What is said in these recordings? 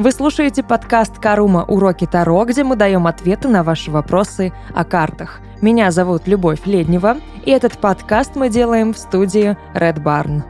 Вы слушаете подкаст «Карума. Уроки Таро», где мы даем ответы на ваши вопросы о картах. Меня зовут Любовь Леднева, и этот подкаст мы делаем в студии Red Barn.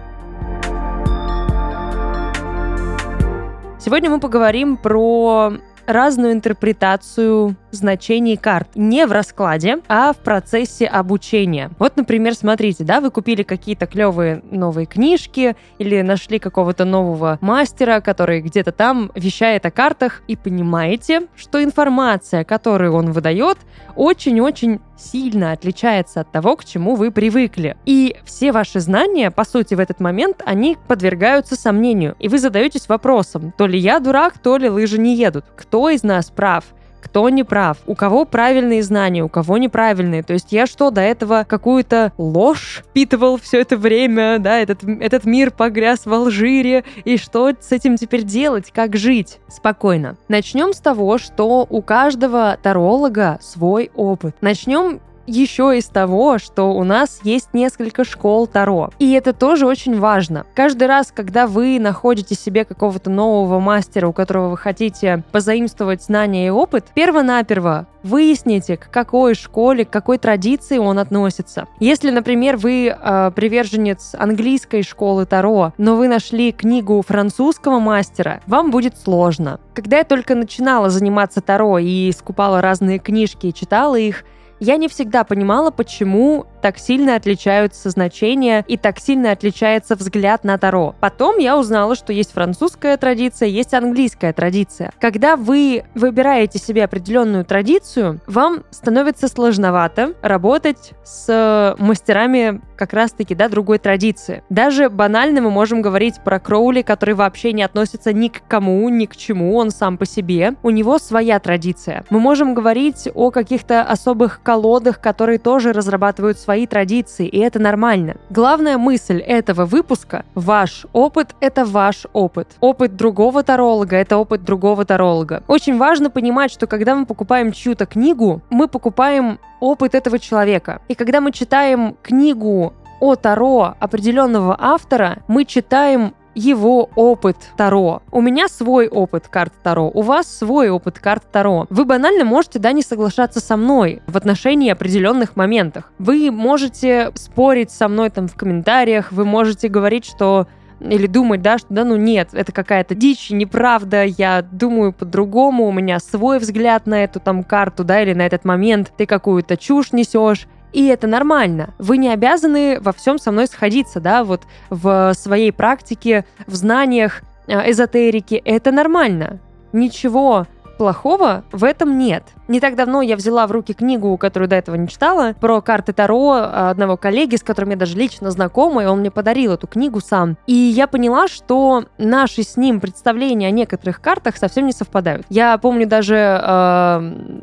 Сегодня мы поговорим про разную интерпретацию значений карт. Не в раскладе, а в процессе обучения. Вот, например, смотрите, да, вы купили какие-то клевые новые книжки или нашли какого-то нового мастера, который где-то там вещает о картах, и понимаете, что информация, которую он выдает, очень-очень сильно отличается от того, к чему вы привыкли. И все ваши знания, по сути, в этот момент, они подвергаются сомнению. И вы задаетесь вопросом, то ли я дурак, то ли лыжи не едут. Кто из нас прав? Кто не прав, у кого правильные знания, у кого неправильные. То есть я что, до этого какую-то ложь впитывал все это время, да, этот, этот мир погряз в Алжире, и что с этим теперь делать, как жить? Спокойно. Начнем с того, что у каждого таролога свой опыт. Начнем еще из того, что у нас есть несколько школ Таро. И это тоже очень важно. Каждый раз, когда вы находите себе какого-то нового мастера, у которого вы хотите позаимствовать знания и опыт, перво-наперво выясните, к какой школе, к какой традиции он относится. Если, например, вы э, приверженец английской школы Таро, но вы нашли книгу французского мастера, вам будет сложно. Когда я только начинала заниматься Таро и скупала разные книжки и читала их, я не всегда понимала, почему так сильно отличаются значения и так сильно отличается взгляд на Таро. Потом я узнала, что есть французская традиция, есть английская традиция. Когда вы выбираете себе определенную традицию, вам становится сложновато работать с мастерами как раз-таки, да, другой традиции. Даже банально мы можем говорить про Кроули, который вообще не относится ни к кому, ни к чему, он сам по себе. У него своя традиция. Мы можем говорить о каких-то особых колодах, которые тоже разрабатывают свои традиции, и это нормально. Главная мысль этого выпуска – ваш опыт – это ваш опыт. Опыт другого таролога – это опыт другого таролога. Очень важно понимать, что когда мы покупаем чью-то книгу, мы покупаем опыт этого человека. И когда мы читаем книгу о Таро определенного автора, мы читаем его опыт Таро. У меня свой опыт карт Таро, у вас свой опыт карт Таро. Вы банально можете, да, не соглашаться со мной в отношении определенных моментах. Вы можете спорить со мной там в комментариях, вы можете говорить, что или думать, да, что да, ну нет, это какая-то дичь, неправда, я думаю по-другому, у меня свой взгляд на эту там карту, да, или на этот момент, ты какую-то чушь несешь. И это нормально. Вы не обязаны во всем со мной сходиться, да, вот в своей практике, в знаниях, э, эзотерики. Это нормально. Ничего плохого в этом нет. Не так давно я взяла в руки книгу, которую до этого не читала, про карты Таро одного коллеги, с которым я даже лично знакома, и он мне подарил эту книгу сам. И я поняла, что наши с ним представления о некоторых картах совсем не совпадают. Я помню даже э,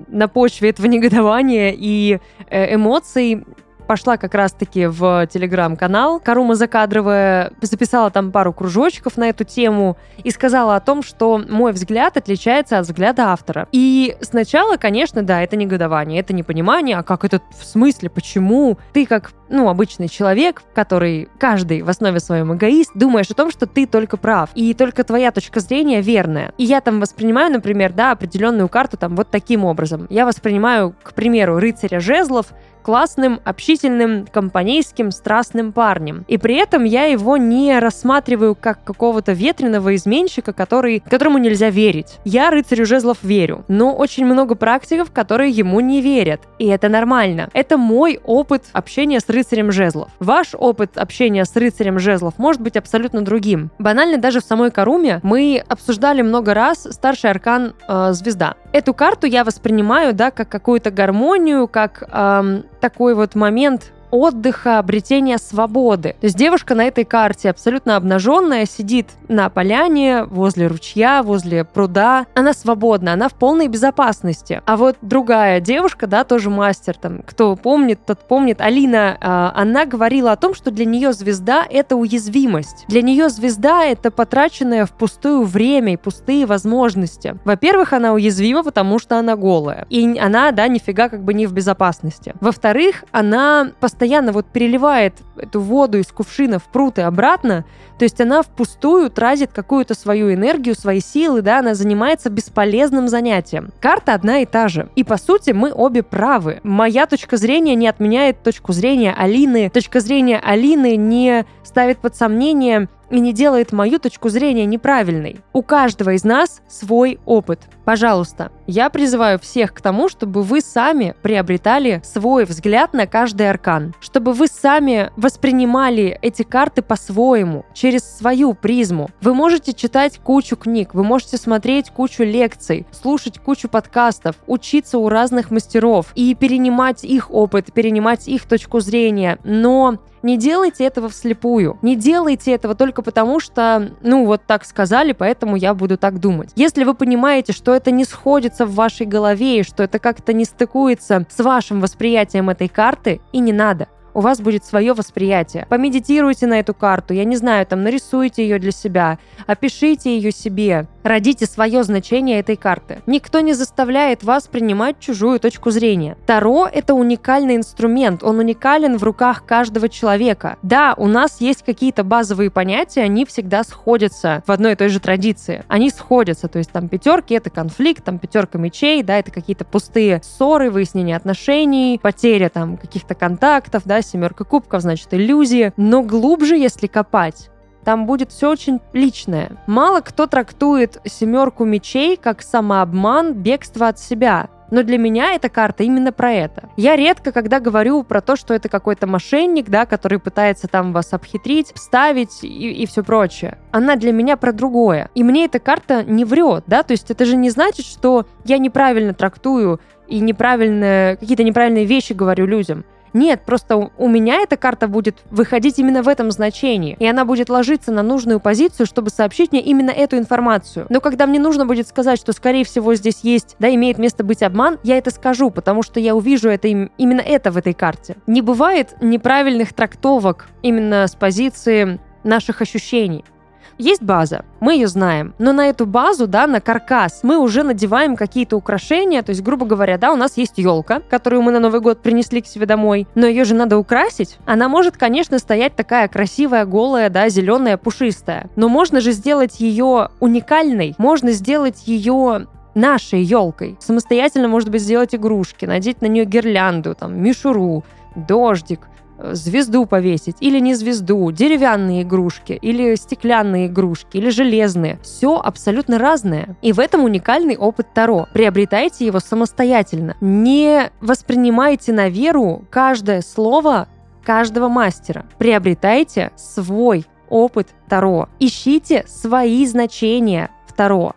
на почве этого негодования и э, эмоций пошла как раз-таки в телеграм-канал. Карума Закадровая записала там пару кружочков на эту тему и сказала о том, что мой взгляд отличается от взгляда автора. И сначала, конечно, да, это негодование, это непонимание, а как это в смысле, почему ты как, ну, обычный человек, который каждый в основе своем эгоист, думаешь о том, что ты только прав, и только твоя точка зрения верная. И я там воспринимаю, например, да, определенную карту там вот таким образом. Я воспринимаю, к примеру, рыцаря жезлов классным, общительным, компанейским, страстным парнем. И при этом я его не рассматриваю как какого-то ветреного изменщика, который, которому нельзя верить. Я рыцарю жезлов верю, но очень много практиков, которые ему не верят. И это нормально. Это мой опыт общения с рыцарем жезлов. Ваш опыт общения с рыцарем жезлов может быть абсолютно другим. Банально даже в самой Каруме мы обсуждали много раз старший аркан э, звезда. Эту карту я воспринимаю, да, как какую-то гармонию, как эм, такой вот момент отдыха, обретения свободы. То есть девушка на этой карте абсолютно обнаженная, сидит на поляне, возле ручья, возле пруда. Она свободна, она в полной безопасности. А вот другая девушка, да, тоже мастер, там, кто помнит, тот помнит, Алина, э, она говорила о том, что для нее звезда — это уязвимость. Для нее звезда — это потраченное впустую время и пустые возможности. Во-первых, она уязвима, потому что она голая. И она, да, нифига как бы не в безопасности. Во-вторых, она постоянно постоянно вот переливает эту воду из кувшина в пруд обратно, то есть она впустую тратит какую-то свою энергию, свои силы, да, она занимается бесполезным занятием. Карта одна и та же. И по сути мы обе правы. Моя точка зрения не отменяет точку зрения Алины. Точка зрения Алины не ставит под сомнение и не делает мою точку зрения неправильной. У каждого из нас свой опыт. Пожалуйста, я призываю всех к тому, чтобы вы сами приобретали свой взгляд на каждый аркан, чтобы вы сами воспринимали эти карты по-своему, через свою призму. Вы можете читать кучу книг, вы можете смотреть кучу лекций, слушать кучу подкастов, учиться у разных мастеров и перенимать их опыт, перенимать их точку зрения, но не делайте этого вслепую. Не делайте этого только потому, что, ну, вот так сказали, поэтому я буду так думать. Если вы понимаете, что это не сходится в вашей голове, и что это как-то не стыкуется с вашим восприятием этой карты, и не надо у вас будет свое восприятие. Помедитируйте на эту карту, я не знаю, там нарисуйте ее для себя, опишите ее себе, родите свое значение этой карты. Никто не заставляет вас принимать чужую точку зрения. Таро — это уникальный инструмент, он уникален в руках каждого человека. Да, у нас есть какие-то базовые понятия, они всегда сходятся в одной и той же традиции. Они сходятся, то есть там пятерки — это конфликт, там пятерка мечей, да, это какие-то пустые ссоры, выяснение отношений, потеря там каких-то контактов, да, семерка кубков, значит, иллюзии. Но глубже, если копать, там будет все очень личное. Мало кто трактует семерку мечей как самообман, бегство от себя. Но для меня эта карта именно про это. Я редко, когда говорю про то, что это какой-то мошенник, да, который пытается там вас обхитрить, вставить и, и все прочее. Она для меня про другое. И мне эта карта не врет, да, то есть это же не значит, что я неправильно трактую и неправильно, какие-то неправильные вещи говорю людям. Нет, просто у меня эта карта будет выходить именно в этом значении, и она будет ложиться на нужную позицию, чтобы сообщить мне именно эту информацию. Но когда мне нужно будет сказать, что, скорее всего, здесь есть, да, имеет место быть обман, я это скажу, потому что я увижу это именно это в этой карте. Не бывает неправильных трактовок именно с позиции наших ощущений. Есть база, мы ее знаем, но на эту базу, да, на каркас мы уже надеваем какие-то украшения, то есть, грубо говоря, да, у нас есть елка, которую мы на Новый год принесли к себе домой, но ее же надо украсить. Она может, конечно, стоять такая красивая, голая, да, зеленая, пушистая, но можно же сделать ее уникальной, можно сделать ее нашей елкой. Самостоятельно, может быть, сделать игрушки, надеть на нее гирлянду, там, мишуру, дождик, звезду повесить или не звезду, деревянные игрушки или стеклянные игрушки или железные. Все абсолютно разное. И в этом уникальный опыт Таро. Приобретайте его самостоятельно. Не воспринимайте на веру каждое слово каждого мастера. Приобретайте свой опыт Таро. Ищите свои значения в Таро.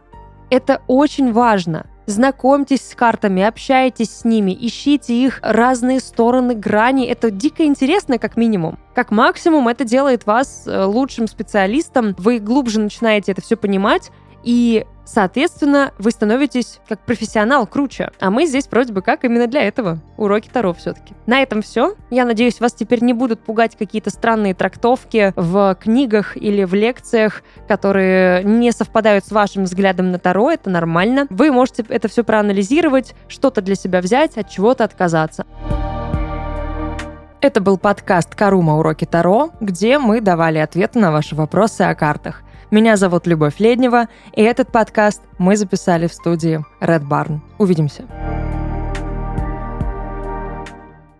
Это очень важно. Знакомьтесь с картами, общайтесь с ними, ищите их разные стороны, грани. Это дико интересно, как минимум. Как максимум, это делает вас э, лучшим специалистом. Вы глубже начинаете это все понимать, и Соответственно, вы становитесь как профессионал круче. А мы здесь вроде бы как именно для этого. Уроки Таро все-таки. На этом все. Я надеюсь, вас теперь не будут пугать какие-то странные трактовки в книгах или в лекциях, которые не совпадают с вашим взглядом на Таро. Это нормально. Вы можете это все проанализировать, что-то для себя взять, от чего-то отказаться. Это был подкаст «Карума. Уроки Таро», где мы давали ответы на ваши вопросы о картах. Меня зовут Любовь Леднева, и этот подкаст мы записали в студии Red Barn. Увидимся.